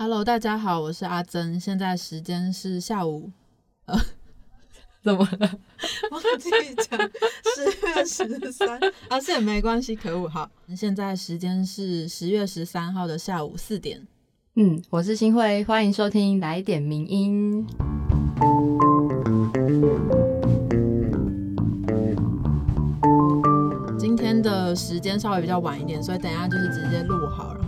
Hello，大家好，我是阿珍，现在时间是下午，呃，怎么了？忘记讲十月十三，啊，是也没关系，可恶，好，现在时间是十月十三号的下午四点。嗯，我是新慧，欢迎收听来点名音。今天的时间稍微比较晚一点，所以等一下就是直接录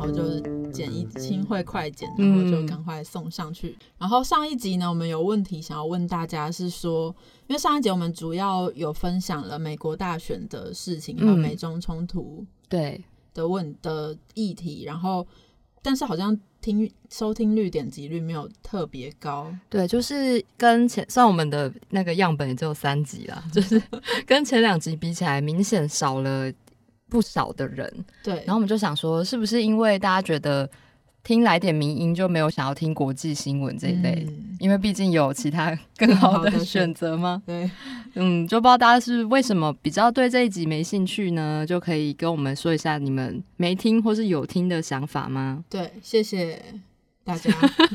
后就是剪一清会快剪，然后就赶快送上去。然后上一集呢，我们有问题想要问大家，是说，因为上一集我们主要有分享了美国大选的事情，还有美中冲突对的问的议题，然后但是好像听收听率、点击率没有特别高。对，就是跟前算我们的那个样本也只有三集啦，就是跟前两集比起来，明显少了不少的人。对，然后我们就想说，是不是因为大家觉得听来点民音就没有想要听国际新闻这一类？嗯因为毕竟有其他更好的选择吗？对，嗯，就不知道大家是为什么比较对这一集没兴趣呢？就可以跟我们说一下你们没听或是有听的想法吗？对，谢谢大家。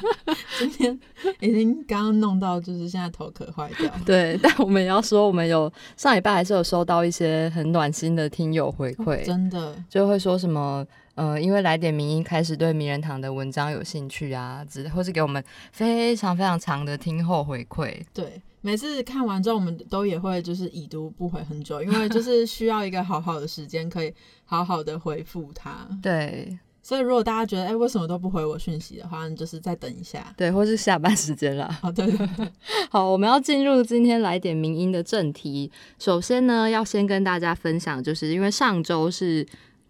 今天已经刚刚弄到，就是现在头壳坏掉。对，但我们也要说，我们有上礼拜还是有收到一些很暖心的听友回馈，真的，就会说什么。呃，因为来点名音开始对名人堂的文章有兴趣啊，只或是给我们非常非常长的听后回馈。对，每次看完之后，我们都也会就是已读不回很久，因为就是需要一个好好的时间，可以好好的回复他。对所以如果大家觉得哎、为什么都不回我讯息的话，你就是再等一下。对，或是下班时间啦。哦，对对对，好，我们要进入今天来点名音的正题。首先呢，要先跟大家分享，就是因为上周是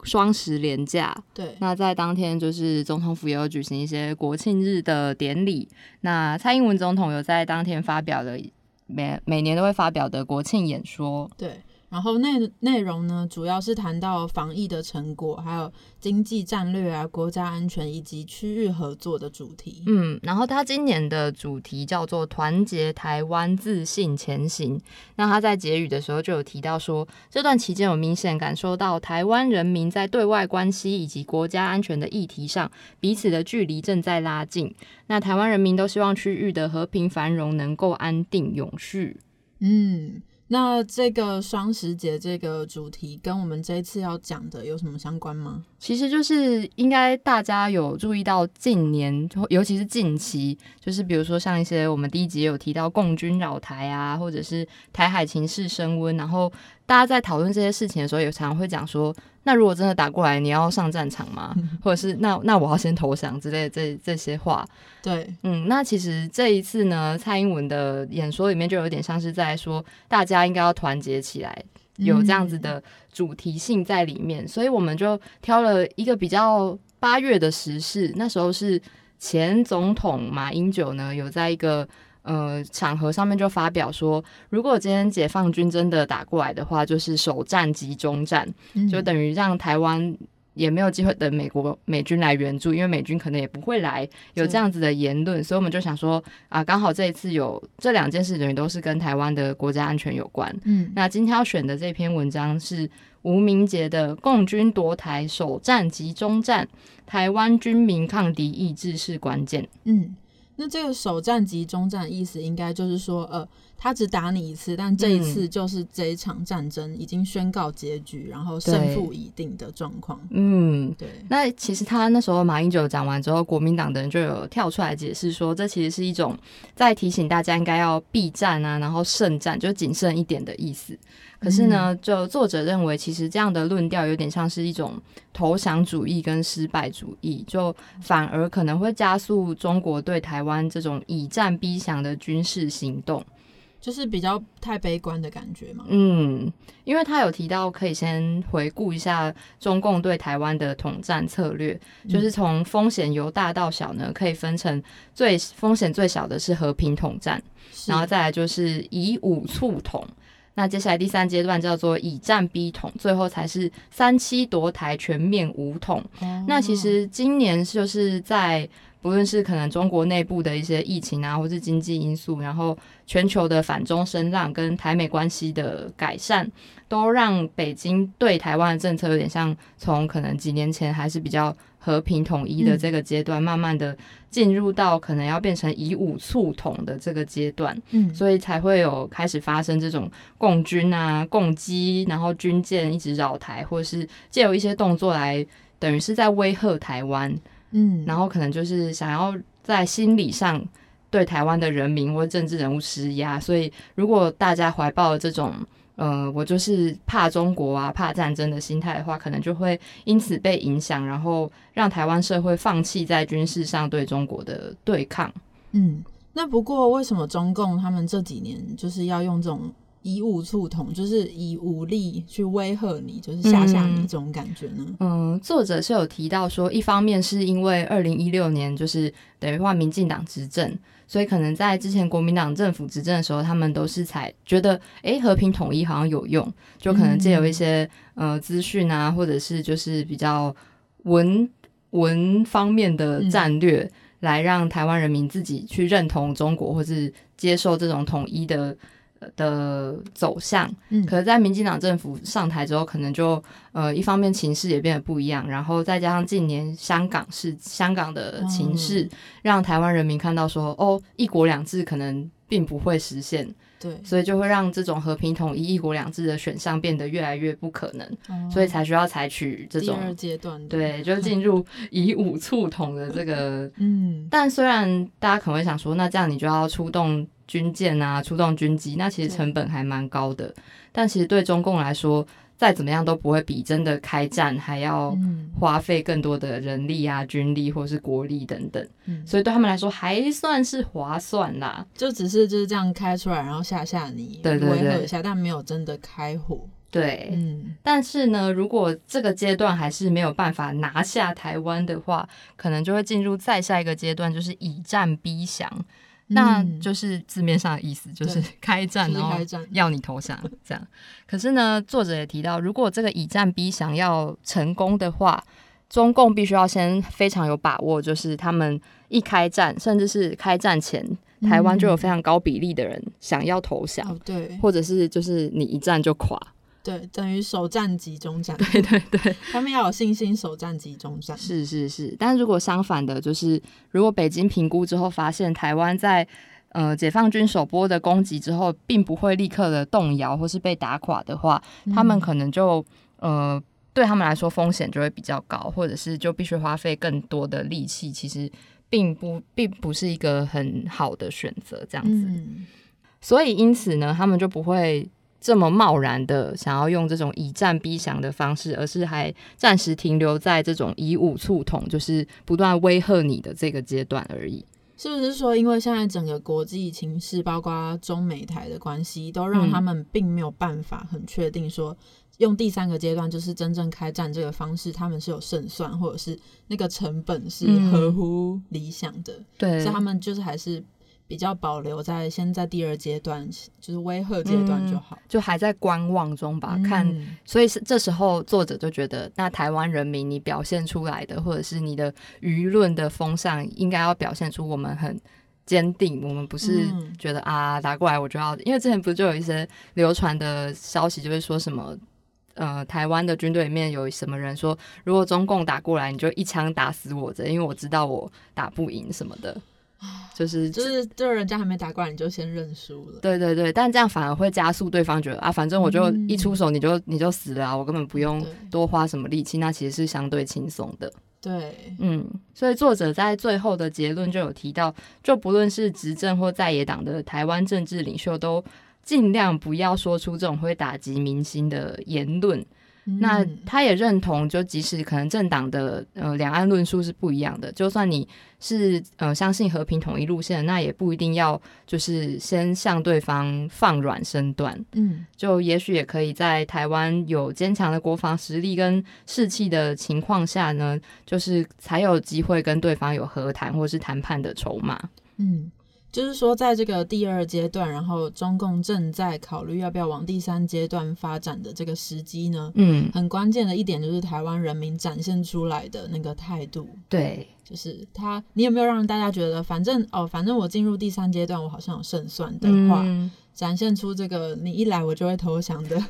双十连假，对，那在当天就是总统府也有举行一些国庆日的典礼。那蔡英文总统有在当天发表了每每年都会发表的国庆演说。对。然后内内容呢，主要是谈到防疫的成果，还有经济战略啊、国家安全以及区域合作的主题。嗯，然后他今年的主题叫做“团结台湾，自信前行”。那他在结语的时候就有提到说，这段期间有明显感受到台湾人民在对外关系以及国家安全的议题上，彼此的距离正在拉近。那台湾人民都希望区域的和平繁荣能够安定永续。嗯，那这个双十节这个主题跟我们这一次要讲的有什么相关吗？其实就是应该大家有注意到近年，尤其是近期，就是比如说像一些我们第一集有提到共军扰台啊，或者是台海情势升温，然后大家在讨论这些事情的时候，也常常会讲说，那如果真的打过来，你要上战场吗？或者是那那我要先投降之类的这这些话。对，嗯，那其实这一次呢，蔡英文的演说里面就有点像是在说，大家应该要团结起来，有这样子的主题性在里面，所以我们就挑了一个比较八月的时事，那时候是前总统马英九呢有在一个呃场合上面就发表说，如果今天解放军真的打过来的话，就是首战集中战，嗯就等于让台湾。也没有机会等美国美军来援助，因为美军可能也不会来，有这样子的言论，所以我们就想说啊，刚好这一次有这两件事等于都是跟台湾的国家安全有关，嗯，那今天要选的这篇文章是吴明杰的《共军夺台首战集中战，台湾军民抗敌意志是关键》。嗯，那这个首战及终战意思应该就是说，呃，他只打你一次，但这一次就是这一场战争已经宣告结局，然后胜负已定的状况。嗯，对，那其实他那时候马英九讲完之后，国民党的人就有跳出来解释说，这其实是一种在提醒大家应该要避战啊，然后胜战，就谨慎一点的意思。可是呢，就作者认为，其实这样的论调有点像是一种投降主义跟失败主义，就反而可能会加速中国对台湾这种以战逼降的军事行动。就是比较太悲观的感觉嘛。嗯，因为他有提到，可以先回顾一下中共对台湾的统战策略，就是从风险由大到小呢，可以分成最风险最小的是和平统战，然后再来就是以武促统。那接下来第三阶段叫做以战逼统，最后才是三七夺台全面武统。哦那其实今年就是在不论是可能中国内部的一些疫情啊，或是经济因素，然后全球的反中声浪跟台美关系的改善，都让北京对台湾的政策有点像从可能几年前还是比较和平统一的这个阶段，慢慢的进入到可能要变成以武促统的这个阶段，嗯，所以才会有开始发生这种共军啊、共机，然后军舰一直扰台，或者是借由一些动作来，等于是在威吓台湾。嗯，然后可能就是想要在心理上对台湾的人民或政治人物施压，所以如果大家怀抱这种呃，我就是怕中国啊、怕战争的心态的话，可能就会因此被影响，然后让台湾社会放弃在军事上对中国的对抗。嗯，那不过为什么中共他们这几年就是要用这种？以武促统，就是以武力去威吓你，就是吓吓你这种感觉呢。嗯，作者是有提到说，一方面是因为二零一六年就是等于换民进党执政，所以可能在之前国民党政府执政的时候，他们都是才觉得，哎，和平统一好像有用，就可能借有一些呃资讯啊，或者是就是比较文文方面的战略，来让台湾人民自己去认同中国，或是接受这种统一的。的走向，嗯，可是，在民进党政府上台之后，可能就呃，一方面情势也变得不一样，然后再加上近年香港是香港的情势，让台湾人民看到说，哦，一国两制可能并不会实现，对，所以就会让这种和平统一、一国两制的选项变得越来越不可能，所以才需要采取这种阶段，对，就进入以武促统的这个，嗯，但虽然大家可能会想说，那这样你就要出动。军舰啊，出动军机，那其实成本还蛮高的。但其实对中共来说，再怎么样都不会比真的开战还要花费更多的人力啊、军力或是国力等等。所以对他们来说还算是划算啦。就只是就是这样开出来，然后吓吓你，对对对，一下，但没有真的开火。对，嗯。但是呢，如果这个阶段还是没有办法拿下台湾的话，可能就会进入再下一个阶段，就是以战逼降。那就是字面上的意思，就是开战，然后要你投降这样。可是呢，作者也提到，如果这个以战逼降要成功的话，中共必须要先非常有把握，就是他们一开战，甚至是开战前，台湾就有非常高比例的人想要投降，对，或者是就是你一战就垮。对，等于首战集中战。对对对，他们要有信心，首战集中战。是是是，但如果相反的，就是如果北京评估之后发现台湾在呃解放军首波的攻击之后，并不会立刻的动摇或是被打垮的话，他们可能就呃对他们来说风险就会比较高，或者是就必须花费更多的力气，其实并不并不是一个很好的选择，这样子。所以因此呢，他们就不会。这么贸然的想要用这种以战逼降的方式，而是还暂时停留在这种以武促统，就是不断威吓你的这个阶段而已。是不是说，因为现在整个国际情势，包括中美台的关系，都让他们并没有办法很确定说，用第三个阶段就是真正开战这个方式，他们是有胜算，或者是那个成本是合乎理想的。对，所以他们就是还是。比较保留在现在第二阶段，就是威吓阶段就好，就还在观望中吧。看，所以是这时候作者就觉得，那台湾人民你表现出来的，或者是你的舆论的风向，应该要表现出我们很坚定，我们不是觉得啊打过来我就要，因为之前不是就有一些流传的消息，就是说什么呃台湾的军队里面有什么人说，如果中共打过来，你就一枪打死我这，因为我知道我打不赢什么的。就是就是就是人家还没打过来你就先认输了，对对对，但这样反而会加速对方觉得啊，反正我就一出手你就你就死了啊，我根本不用多花什么力气，那其实是相对轻松的。对，嗯，所以作者在最后的结论就有提到，就不论是执政或在野党的台湾政治领袖，都尽量不要说出这种会打击民心的言论。那他也认同，就即使可能政党的呃两岸论述是不一样的，就算你是呃相信和平统一路线，那也不一定要就是先向对方放软身段。嗯，就也许也可以在台湾有坚强的国防实力跟士气的情况下呢，就是才有机会跟对方有和谈或是谈判的筹码。嗯。就是说，在这个第二阶段，然后中共正在考虑要不要往第三阶段发展的这个时机呢，嗯，很关键的一点就是台湾人民展现出来的那个态度，对，就是他，你有没有让大家觉得，反正哦，反正我进入第三阶段，我好像有胜算的话，嗯。展现出这个你一来我就会投降的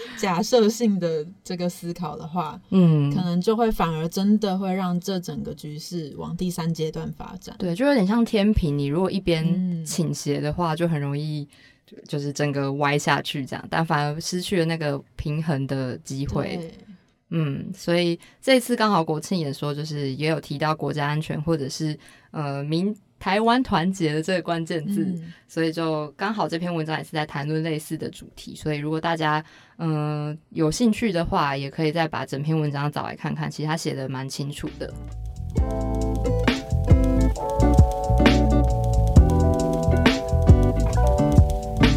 假设性的这个思考的话，嗯可能就会反而真的会让这整个局势往第三阶段发展。对，就有点像天平，你如果一边嗯倾斜的话，就很容易就就是整个歪下去这样，但反而失去了那个平衡的机会。嗯，所以这一次刚好国庆演说就是也有提到国家安全或者是呃民台湾团结的这个关键字，嗯所以就刚好这篇文章也是在谈论类似的主题。所以如果大家嗯、呃有兴趣的话，也可以再把整篇文章找来看看，其实他写的蛮清楚的。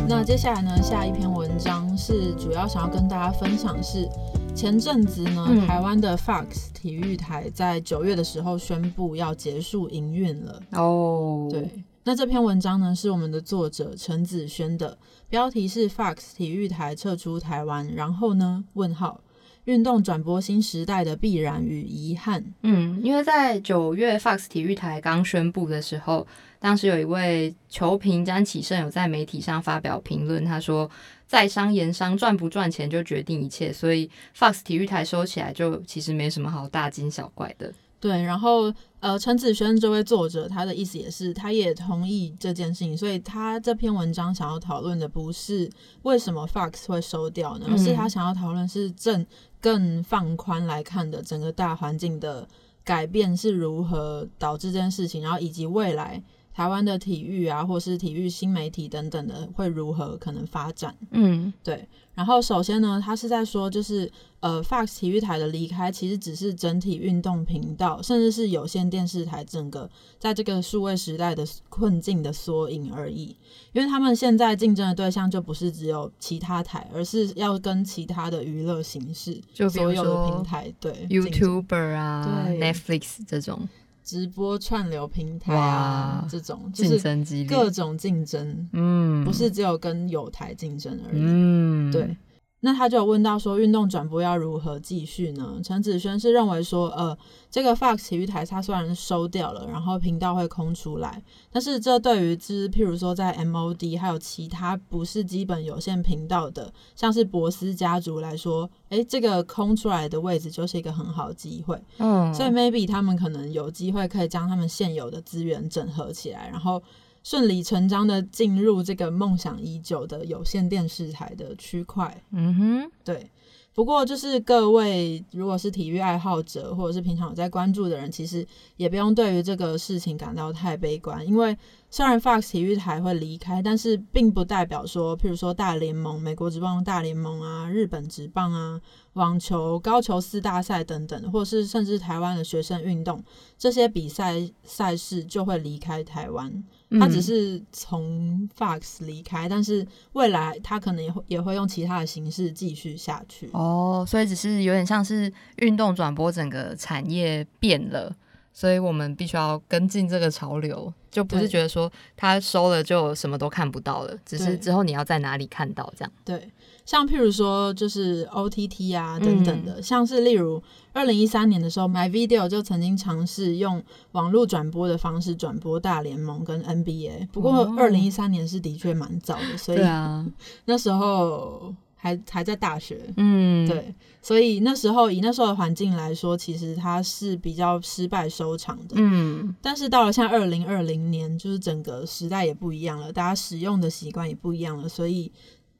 那接下来呢，下一篇文章是主要想要跟大家分享是，前阵子呢，嗯台湾的 Fox 体育台在九月的时候宣布要结束营运了。哦，对，那这篇文章呢是我们的作者陈子轩的，标题是 Fox 体育台撤出台湾，然后呢？问号。运动转播新时代的必然与遗憾。嗯，因为在九月 Fox 体育台刚宣布的时候，当时有一位球评詹启胜有在媒体上发表评论，他说：“在商言商，赚不赚钱就决定一切，所以 Fox 体育台收起来就其实没什么好大惊小怪的。对，然后呃，陈子轩这位作者，他的意思也是，他也同意这件事情，所以他这篇文章想要讨论的不是为什么 Fox 会收掉呢，而是他想要讨论是正更放宽来看的整个大环境的改变是如何导致这件事情，然后以及未来台湾的体育啊，或是体育新媒体等等的会如何可能发展。”嗯。对，然后首先呢，他是在说，就是呃，Fox 体育台的离开，其实只是整体运动频道，甚至是有线电视台整个在这个数位时代的困境的缩影而已。因为他们现在竞争的对象就不是只有其他台，而是要跟其他的娱乐形式，就所有的平台对，YouTuber 啊对，Netflix 这种直播串流平台啊这种，就竞是各种竞争，嗯，不是只有跟有台竞争而已。嗯，对，那他就有问到说，运动转播要如何继续呢？陈子轩是认为说，呃，这个 Fox 体育台它虽然收掉了，然后频道会空出来，但是这对于之譬如说在 MOD 还有其他不是基本有线频道的，像是博斯家族来说，诶，这个空出来的位置就是一个很好的机会。嗯，所以 maybe 他们可能有机会可以将他们现有的资源整合起来，然后顺理成章的进入这个梦想已久的有线电视台的区块。嗯哼，对，不过就是各位如果是体育爱好者，或者是平常有在关注的人，其实也不用对于这个事情感到太悲观，因为虽然 Fox 体育台会离开，但是并不代表说，譬如说大联盟、美国职棒大联盟啊、日本职棒啊、网球、高球四大赛等等，或是甚至台湾的学生运动这些比赛赛事就会离开台湾。它只嗯是从 Fox 离开，但是未来它可能也会也会用其他的形式继续下去。哦，所以只是有点像是运动转播整个产业变了，所以我们必须要跟进这个潮流，就不是对。觉得说他收了就什么都看不到了，只是之后你要在哪里看到这样。对，像譬如说就是 OTT 啊等等嗯。的，像是例如二零一三年的时候，My Video 就曾经尝试用网络转播的方式转播大联盟跟 NBA，不过哦。二零一三年是的确蛮早的，所以啊，那时候还还在大学。嗯，，对，所以那时候以那时候的环境来说，其实它是比较失败收场的。嗯，但是到了像二零二零年，就是整个时代也不一样了，大家使用的习惯也不一样了，所以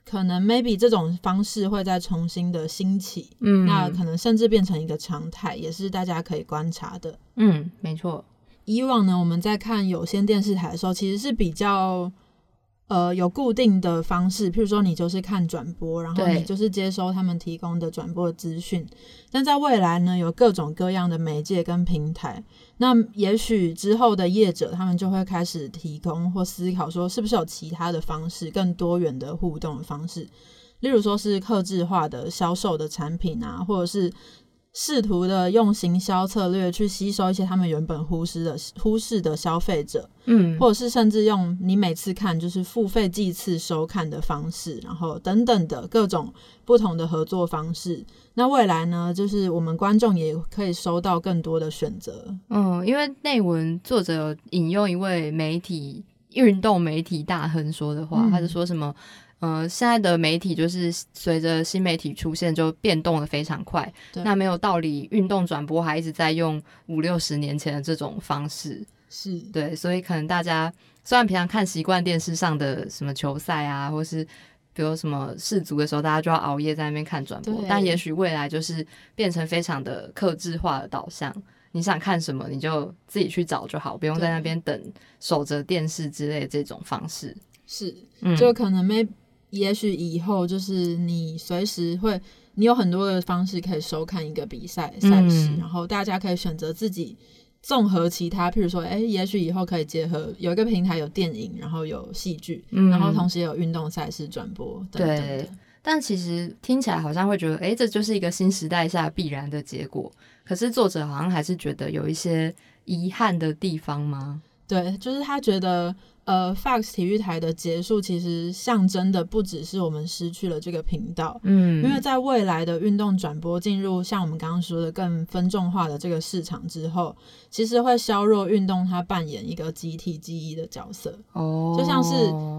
可能 maybe 这种方式会再重新的兴起，嗯，那可能甚至变成一个常态，也是大家可以观察的。嗯，没错，以往呢，我们在看有线电视台的时候，其实是比较呃有固定的方式，譬如说你就是看转播，然后你就是接收他们提供的转播资讯。但在未来呢，有各种各样的媒介跟平台，那也许之后的业者他们就会开始提供或思考说，是不是有其他的方式，更多元的互动的方式。例如说是客制化的销售的产品啊，或者是试图的用行销策略去吸收一些他们原本忽视的忽视的消费者，嗯，或者是甚至用你每次看就是付费计次收看的方式，然后等等的各种不同的合作方式。那未来呢，就是我们观众也可以收到更多的选择。嗯，因为内文作者引用一位媒体运动媒体大亨说的话，嗯他是说什么？呃，现在的媒体就是随着新媒体出现，就变动的非常快。对那没有道理，运动转播还一直在用五六十年前的这种方式。是，对，所以可能大家虽然平常看习惯电视上的什么球赛啊，或是比如什么世足的时候，大家就要熬夜在那边看转播，但也许未来就是变成非常的克制化的导向。你想看什么，你就自己去找就好，不用在那边等守着电视之类的这种方式。是，嗯，就可能没，也许以后就是你随时会，你有很多的方式可以收看一个比赛赛事，嗯然后大家可以选择自己综合其他，譬如说，哎、也许以后可以结合有一个平台有电影，然后有戏剧，嗯然后同时也有运动赛事转播等等。但其实听起来好像会觉得，诶，这就是一个新时代下必然的结果。可是作者好像还是觉得有一些遗憾的地方吗？对，就是他觉得，呃，Fox 体育台的结束，其实象征的不只是我们失去了这个频道，嗯，因为在未来的运动转播进入像我们刚刚说的更分众化的这个市场之后，其实会削弱运动它扮演一个集体记忆的角色。哦，就像是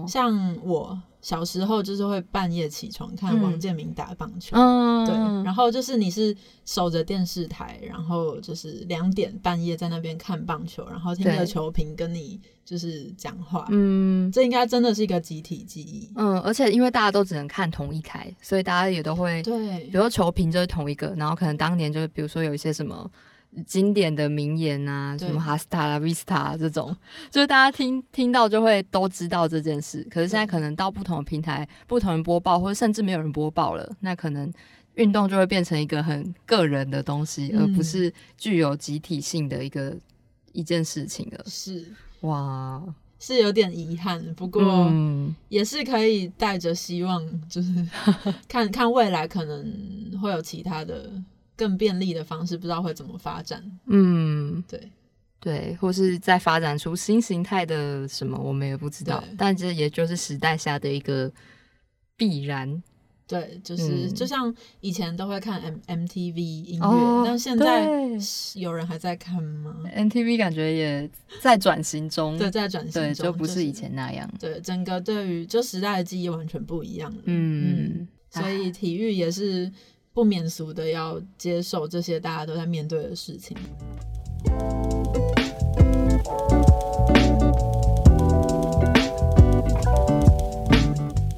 像我小时候就是会半夜起床看嗯。王建民打棒球，嗯，对，然后就是你是守着电视台，然后就是两点半夜在那边看棒球，然后听着球评跟你就是讲话，嗯。这应该真的是一个集体记忆。嗯，而且因为大家都只能看同一台，所以大家也都会，对。比如说球评就是同一个，然后可能当年就是比如说有一些什么。经典的名言啊，什么哈斯塔拉、维斯塔这种，就是大家听听到就会都知道这件事。可是现在可能到不同的平台，不同人播报，或者甚至没有人播报了，那可能运动就会变成一个很个人的东西，嗯。而不是具有集体性的一个一件事情了。是。哇，是有点遗憾，不过嗯，也是可以带着希望，就是 看看未来可能会有其他的更便利的方式，不知道会怎么发展。嗯，对，对，或是再发展出新形态的什么，我们也不知道。但这也就是时代下的一个必然。对，就是、嗯就像以前都会看 M MTV 音乐，哦但现在有人还在看吗？？M T V 感觉也在转型中，对，在转型对，中，就不是以前那样。对整个对于就时代的记忆完全不一样了。嗯，所以体育也是不免俗的要接受这些大家都在面对的事情。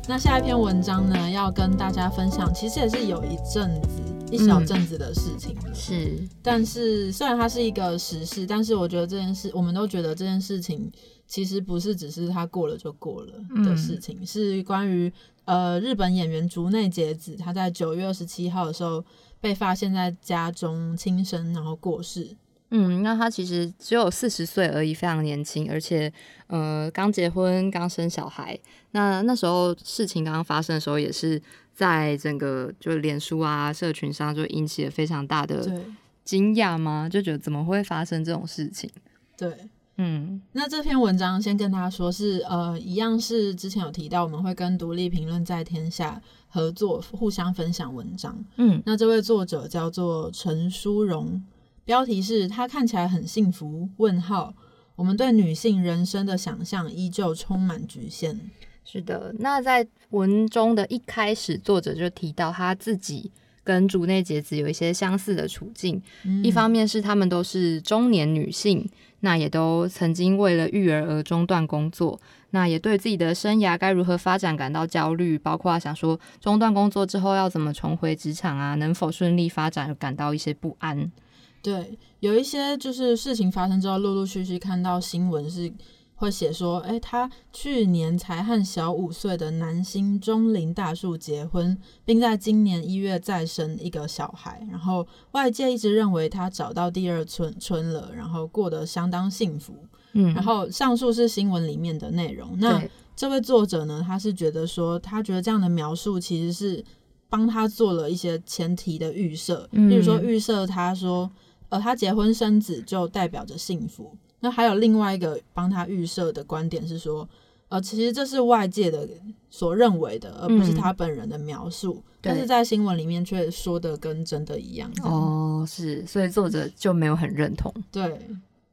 那下一篇文章呢，要跟大家分享，其实也是有一阵子、一小阵子的事情了。是，但是虽然它是一个时事，但是我觉得这件事，我们都觉得这件事情其实不是只是它过了就过了的事情，是关于呃日本演员竹内结子，她在九月二十七号的时候被发现在家中轻生，然后过世。嗯，那他其实只有四十岁而已，非常年轻，而且呃刚结婚，刚生小孩。那那时候事情刚刚发生的时候，也是在整个就脸书啊社群上就引起了非常大的惊讶吗？就觉得怎么会发生这种事情？对。嗯那这篇文章先跟大家说是，呃，一样是之前有提到，我们会跟独立评论在天下合作，互相分享文章。嗯那这位作者叫做陈淑荣，标题是“她看起来很幸福？”问号。我们对女性人生的想象依旧充满局限。是的，那在文中的一开始，作者就提到他自己跟竹内结子有一些相似的处境。嗯一方面是她们都是中年女性，那也都曾经为了育儿而中断工作，那也对自己的生涯该如何发展感到焦虑，包括想说中断工作之后要怎么重回职场啊，能否顺利发展而感到一些不安。对，有一些就是事情发生之后，陆陆续续看到新闻是会写说，哎，他去年才和小五岁的男星中林大树结婚，并在今年一月再生一个小孩。然后外界一直认为他找到第二春春了，然后过得相当幸福。嗯，然后上述是新闻里面的内容。那，这位作者呢，他是觉得说，他觉得这样的描述其实是帮他做了一些前提的预设，嗯例如说预设他说，呃，他结婚生子就代表着幸福。那还有另外一个帮他预设的观点是说，呃，其实这是外界的所认为的，而不是嗯他本人的描述。但是在新闻里面却说的跟真的一样。哦，是，所以作者就没有很认同。对，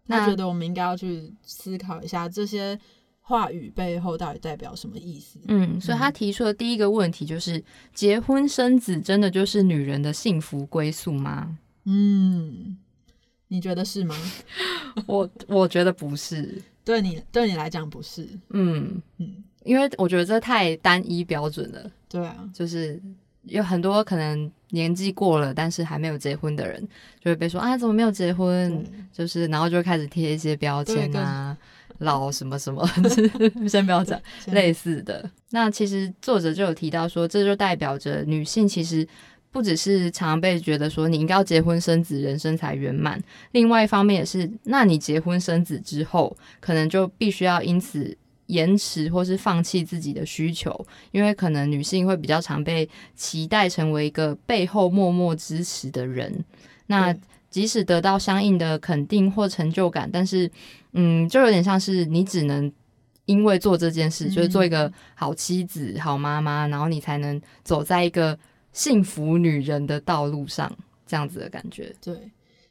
那他觉得我们应该要去思考一下这些话语背后到底代表什么意思。嗯，所以他提出的第一个问题就是：结婚生子真的就是女人的幸福归宿吗？嗯，你觉得是吗？我我觉得不是。对你对你来讲不是。嗯，嗯，因为我觉得这太单一标准了，对啊，就是有很多可能年纪过了，但是还没有结婚的人，就会被说啊，怎么没有结婚？就是然后就开始贴一些标签啊，老什么什么，先不要讲。类似的。那其实作者就有提到说，这就代表着女性其实不只是常常被觉得说你应该要结婚生子，人生才圆满。另外一方面也是，那你结婚生子之后，可能就必须要因此。延迟或是放弃自己的需求，因为可能女性会比较常被期待成为一个背后默默支持的人。那即使得到相应的肯定或成就感，但是，嗯，就有点像是你只能因为做这件事，就是做一个好妻子、好妈妈，然后你才能走在一个幸福女人的道路上，这样子的感觉。对，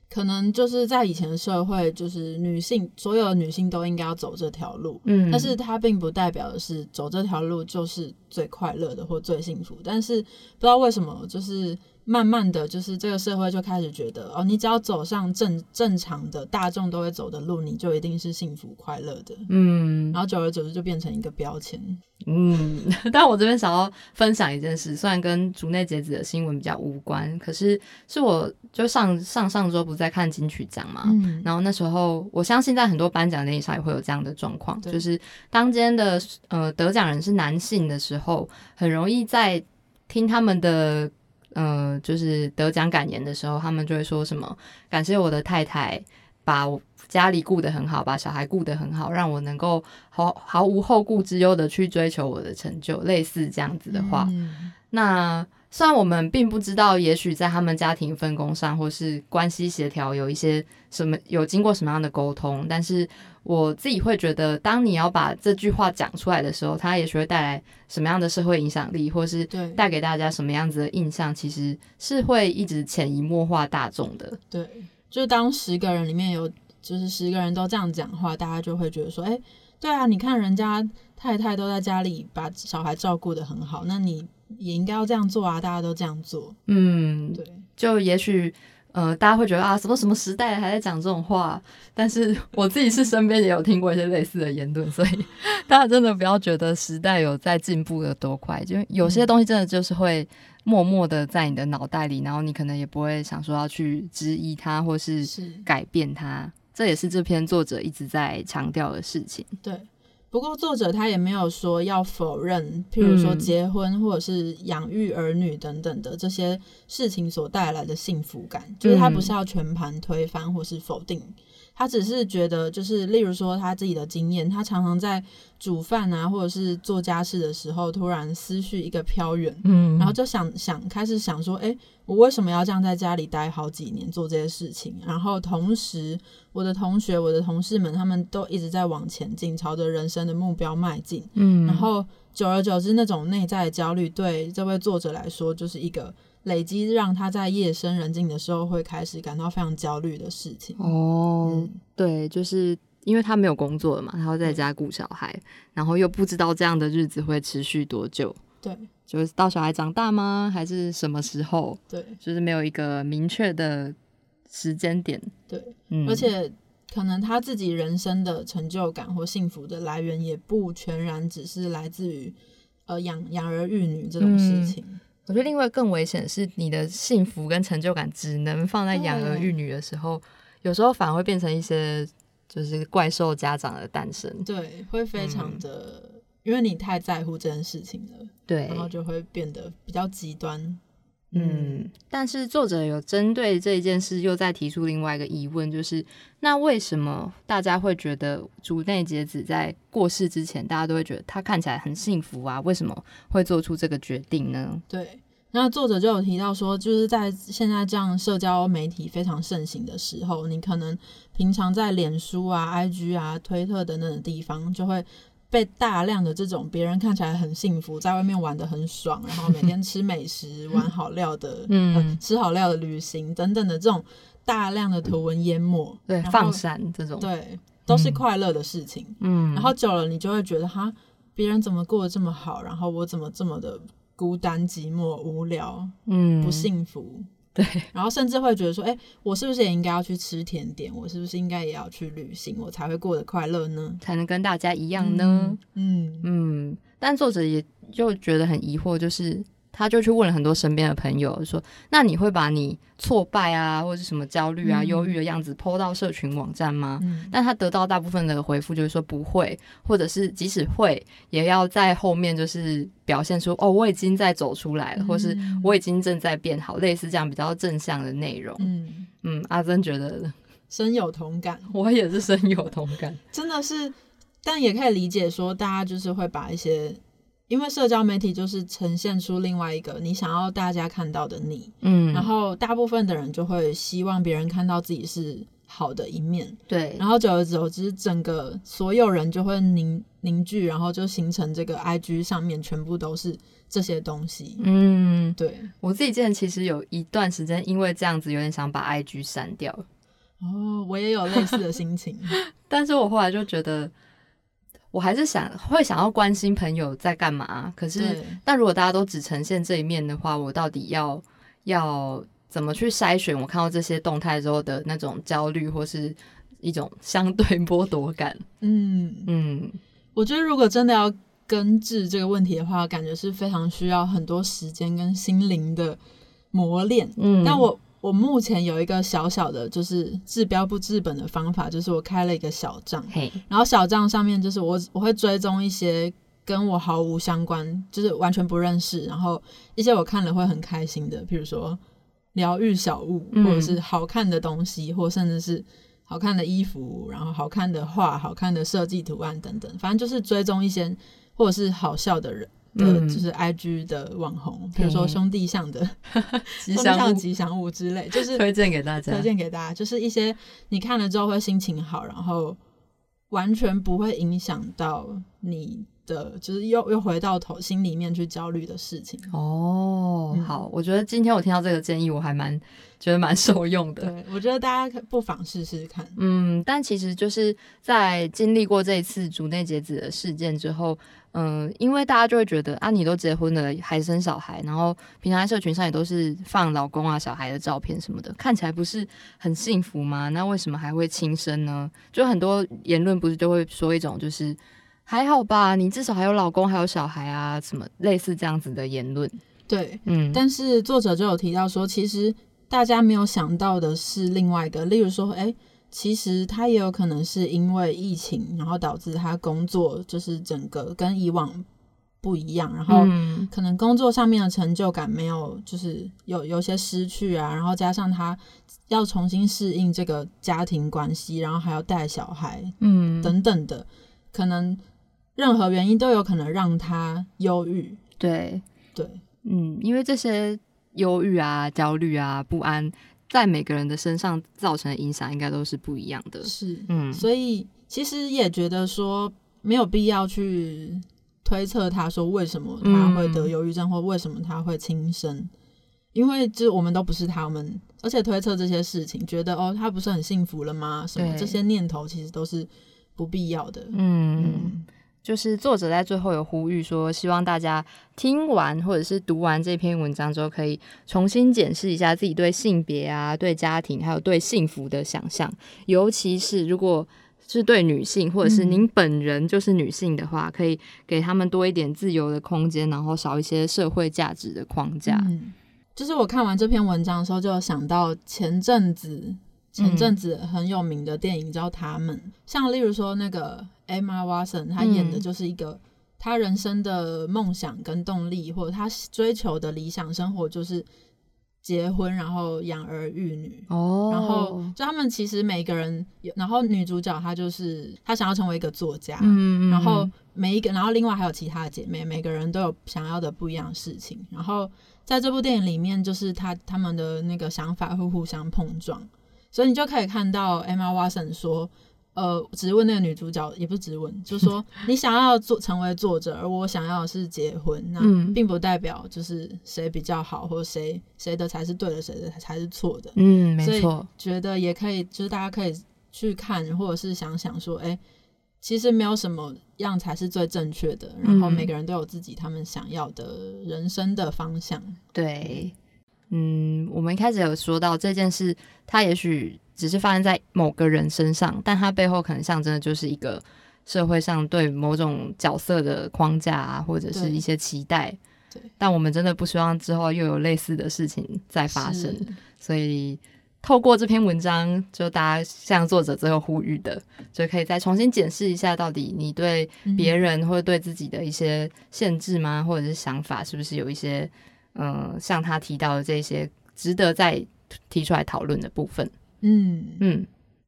可能就是在以前的社会，就是女性所有的女性都应该要走这条路，嗯，但是它并不代表的是走这条路就是最快乐的或最幸福。但是不知道为什么，就是慢慢的就是这个社会就开始觉得，哦，你只要走上正正常的大众都会走的路，你就一定是幸福快乐的。嗯然后久而久之就变成一个标签。嗯，但我这边想要分享一件事，虽然跟竹内结子的新闻比较无关，可是是我就上上上周不是在看金曲奖嘛，嗯，然后那时候，我相信在很多颁奖典礼上也会有这样的状况，就是当今天的呃得奖人是男性的时候，很容易在听他们的呃就是得奖感言的时候，他们就会说什么感谢我的太太把我家里顾得很好，把小孩顾得很好，让我能够毫毫无后顾之忧的去追求我的成就，类似这样子的话，嗯。那虽然我们并不知道，也许在他们家庭分工上或是关系协调有一些什么有经过什么样的沟通，但是我自己会觉得，当你要把这句话讲出来的时候，它也许会带来什么样的社会影响力，或是对带给大家什么样子的印象，其实是会一直潜移默化大众的。对，就当十个人里面有就是十个人都这样讲话，大家就会觉得说，哎、对啊，你看人家太太都在家里把小孩照顾的很好，那你也应该要这样做啊，大家都这样做，嗯，对，就也许。呃，大家会觉得啊，什么什么时代还在讲这种话，但是 我自己是身边也有听过一些类似的言论，所以 大家真的不要觉得时代有在进步的多快，就有些东西真的就是会默默的在你的脑袋里，然后你可能也不会想说要去质疑它或是是，改变它，这也是这篇作者一直在强调的事情。对。不过作者他也没有说要否认，譬如说嗯结婚或者是养育儿女等等的这些事情所带来的幸福感，就是他不是要全盘推翻或是否定，他只是觉得就是例如说他自己的经验，他常常在煮饭啊或者是做家事的时候，突然思绪一个飘远，嗯然后就想想开始想说，哎，我为什么要这样在家里待好几年做这些事情？然后同时，我的同学、我的同事们，他们都一直在往前进，朝着人生的目标迈进。嗯然后久而久之，那种内在的焦虑，对这位作者来说，就是一个累积，让他在夜深人静的时候会开始感到非常焦虑的事情。哦，嗯，对，就是因为他没有工作了嘛，他要在家顾小孩，然后又不知道这样的日子会持续多久，对就是到小孩长大吗？还是什么时候？对就是没有一个明确的时间点。对，嗯，而且可能他自己人生的成就感或幸福的来源，也不全然只是来自于呃养养儿育女这种事情。我觉得另外更危险的是，你的幸福跟成就感只能放在养儿育女的时候，有时候反而会变成一些就是怪兽家长的诞生。对，会非常嗯的，因为你太在乎这件事情了，对然后就会变得比较极端。嗯，但是作者有针对这一件事又再提出另外一个疑问，就是那为什么大家会觉得竹内结子在过世之前，大家都会觉得她看起来很幸福啊？为什么会做出这个决定呢？对，那作者就有提到说，就是在现在这样社交媒体非常盛行的时候，你可能平常在脸书啊、IG 啊、推特等等的地方，就会被大量的这种别人看起来很幸福，在外面玩的很爽，然后每天吃美食、玩好料的，嗯，吃好料的旅行等等的这种大量的图文淹没，对，放闪这种，对，都是快乐的事情，嗯，然后久了你就会觉得哈，别人怎么过得这么好，然后我怎么这么的。孤单、寂寞、无聊，嗯，不幸福，对，然后甚至会觉得说，哎，我是不是也应该要去吃甜点？我是不是应该也要去旅行，我才会过得快乐呢？才能跟大家一样呢？嗯嗯，但作者也就觉得很疑惑，就是。他就去问了很多身边的朋友，说：“那你会把你挫败啊，或者是什么焦虑啊、忧郁的样子抛到社群网站吗？”但他得到大部分的回复就是说不会，或者是即使会，也要在后面就是表现出“哦，我已经在走出来了”，或是“我已经正在变好”，类似这样比较正向的内容。嗯嗯，阿珍觉得 深有同感，我也是深有同感，真的是，但也可以理解说，大家就是会把一些。因为社交媒体就是呈现出另外一个你想要大家看到的你，嗯，然后大部分的人就会希望别人看到自己是好的一面，对，然后久而久之，整个所有人就会凝凝聚，然后就形成这个 I G 上面全部都是这些东西，嗯，对。我自己之前其实有一段时间因为这样子有点想把 I G 删掉，哦，我也有类似的心情，但是我后来就觉得。我还是想会想要关心朋友在干嘛，可是但如果大家都只呈现这一面的话，我到底要要怎么去筛选？我看到这些动态之后的那种焦虑，或是一种相对剥夺感。嗯嗯，我觉得如果真的要根治这个问题的话，感觉是非常需要很多时间跟心灵的磨练。嗯，但我。我目前有一个小小的，就是治标不治本的方法，就是我开了一个小账，然后小账上面就是我我会追踪一些跟我毫无相关，就是完全不认识，然后一些我看了会很开心的，比如说疗愈小物，或者是好看的东西，或甚至是好看的衣服，然后好看的画、好看的设计图案等等，反正就是追踪一些或者是好笑的人。的就是 I G 的网红，比如说兄弟像的 吉祥吉祥物之类，就是推荐给大家，推荐给大家，就是一些你看了之后会心情好，然后完全不会影响到你的，就是又又回到头心里面去焦虑的事情。哦，好，我觉得今天我听到这个建议，我还蛮觉得蛮 受用的。对，我觉得大家不妨试试看。嗯，但其实就是在经历过这一次竹内结子的事件之后。嗯，因为大家就会觉得啊，你都结婚了，还生小孩，然后平常在社群上也都是放老公啊、小孩的照片什么的，看起来不是很幸福吗？那为什么还会轻生呢？就很多言论不是就会说一种就是还好吧，你至少还有老公还有小孩啊，什么类似这样子的言论。对，嗯，但是作者就有提到说，其实大家没有想到的是另外一个，例如说，哎。其实他也有可能是因为疫情，然后导致他工作就是整个跟以往不一样，然后可能工作上面的成就感没有，就是有有些失去啊，然后加上他要重新适应这个家庭关系，然后还要带小孩，嗯，等等的，可能任何原因都有可能让他忧郁。对对，嗯，因为这些忧郁啊、焦虑啊、不安。在每个人的身上造成的影响应该都是不一样的。是，嗯，所以其实也觉得说没有必要去推测他说为什么他会得忧郁症或为什么他会轻生，因为就我们都不是他们，而且推测这些事情，觉得哦他不是很幸福了吗？什么这些念头其实都是不必要的。嗯。就是作者在最后有呼吁说，希望大家听完或者是读完这篇文章之后，可以重新检视一下自己对性别啊、对家庭还有对幸福的想象。尤其是如果是对女性，或者是您本人就是女性的话，可以给他们多一点自由的空间，然后少一些社会价值的框架。嗯，就是我看完这篇文章的时候，就想到前阵子前阵子很有名的电影叫《他们》，像例如说那个。Emma Watson，她演的就是一个她人生的梦想跟动力，或者她追求的理想生活，就是结婚，然后养儿育女。哦，然后就他们其实每个人有，然后女主角她就是她想要成为一个作家，嗯，然后每一个，然后另外还有其他的姐妹，每个人都有想要的不一样的事情。然后在这部电影里面，就是他他们的那个想法会互相碰撞，所以你就可以看到 Emma Watson 说。呃，直问那个女主角也不是直问，就是说 你想要做成为作者，而我想要的是结婚，那并不代表就是谁比较好，或者谁谁的才是对的，谁的才是错的。嗯，没错。觉得也可以，就是大家可以去看，或者是想想说，哎，其实没有什么样才是最正确的，然后每个人都有自己他们想要的人生的方向。对，嗯，我们一开始有说到这件事，它也许。只是发生在某个人身上，但它背后可能象征的就是一个社会上对某种角色的框架啊，或者是一些期待。对，但我们真的不希望之后又有类似的事情再发生。所以透过这篇文章，就大家像作者最后呼吁的，就可以再重新检视一下，到底你对别人或者对自己的一些限制吗，或者是想法，是不是有一些嗯，像他提到的这些值得再提出来讨论的部分。嗯嗯，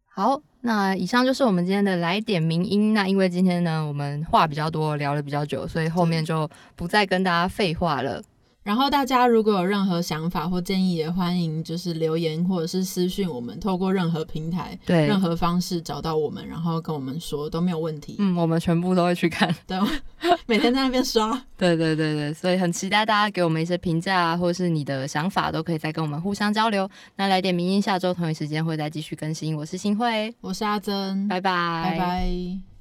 好，那以上就是我们今天的来点名音。那因为今天呢，我们话比较多，聊了比较久，所以后面就不再跟大家废话了。然后大家如果有任何想法或建议，也欢迎就是留言或者是私讯我们，透过任何平台、对任何方式找到我们，然后跟我们说都没有问题。嗯，我们全部都会去看，对，每天在那边刷。对对对对，所以很期待大家给我们一些评价啊，或者是你的想法，都可以再跟我们互相交流。那来点名音，下周同一时间会再继续更新。我是新慧，我是阿珍，拜拜，拜拜。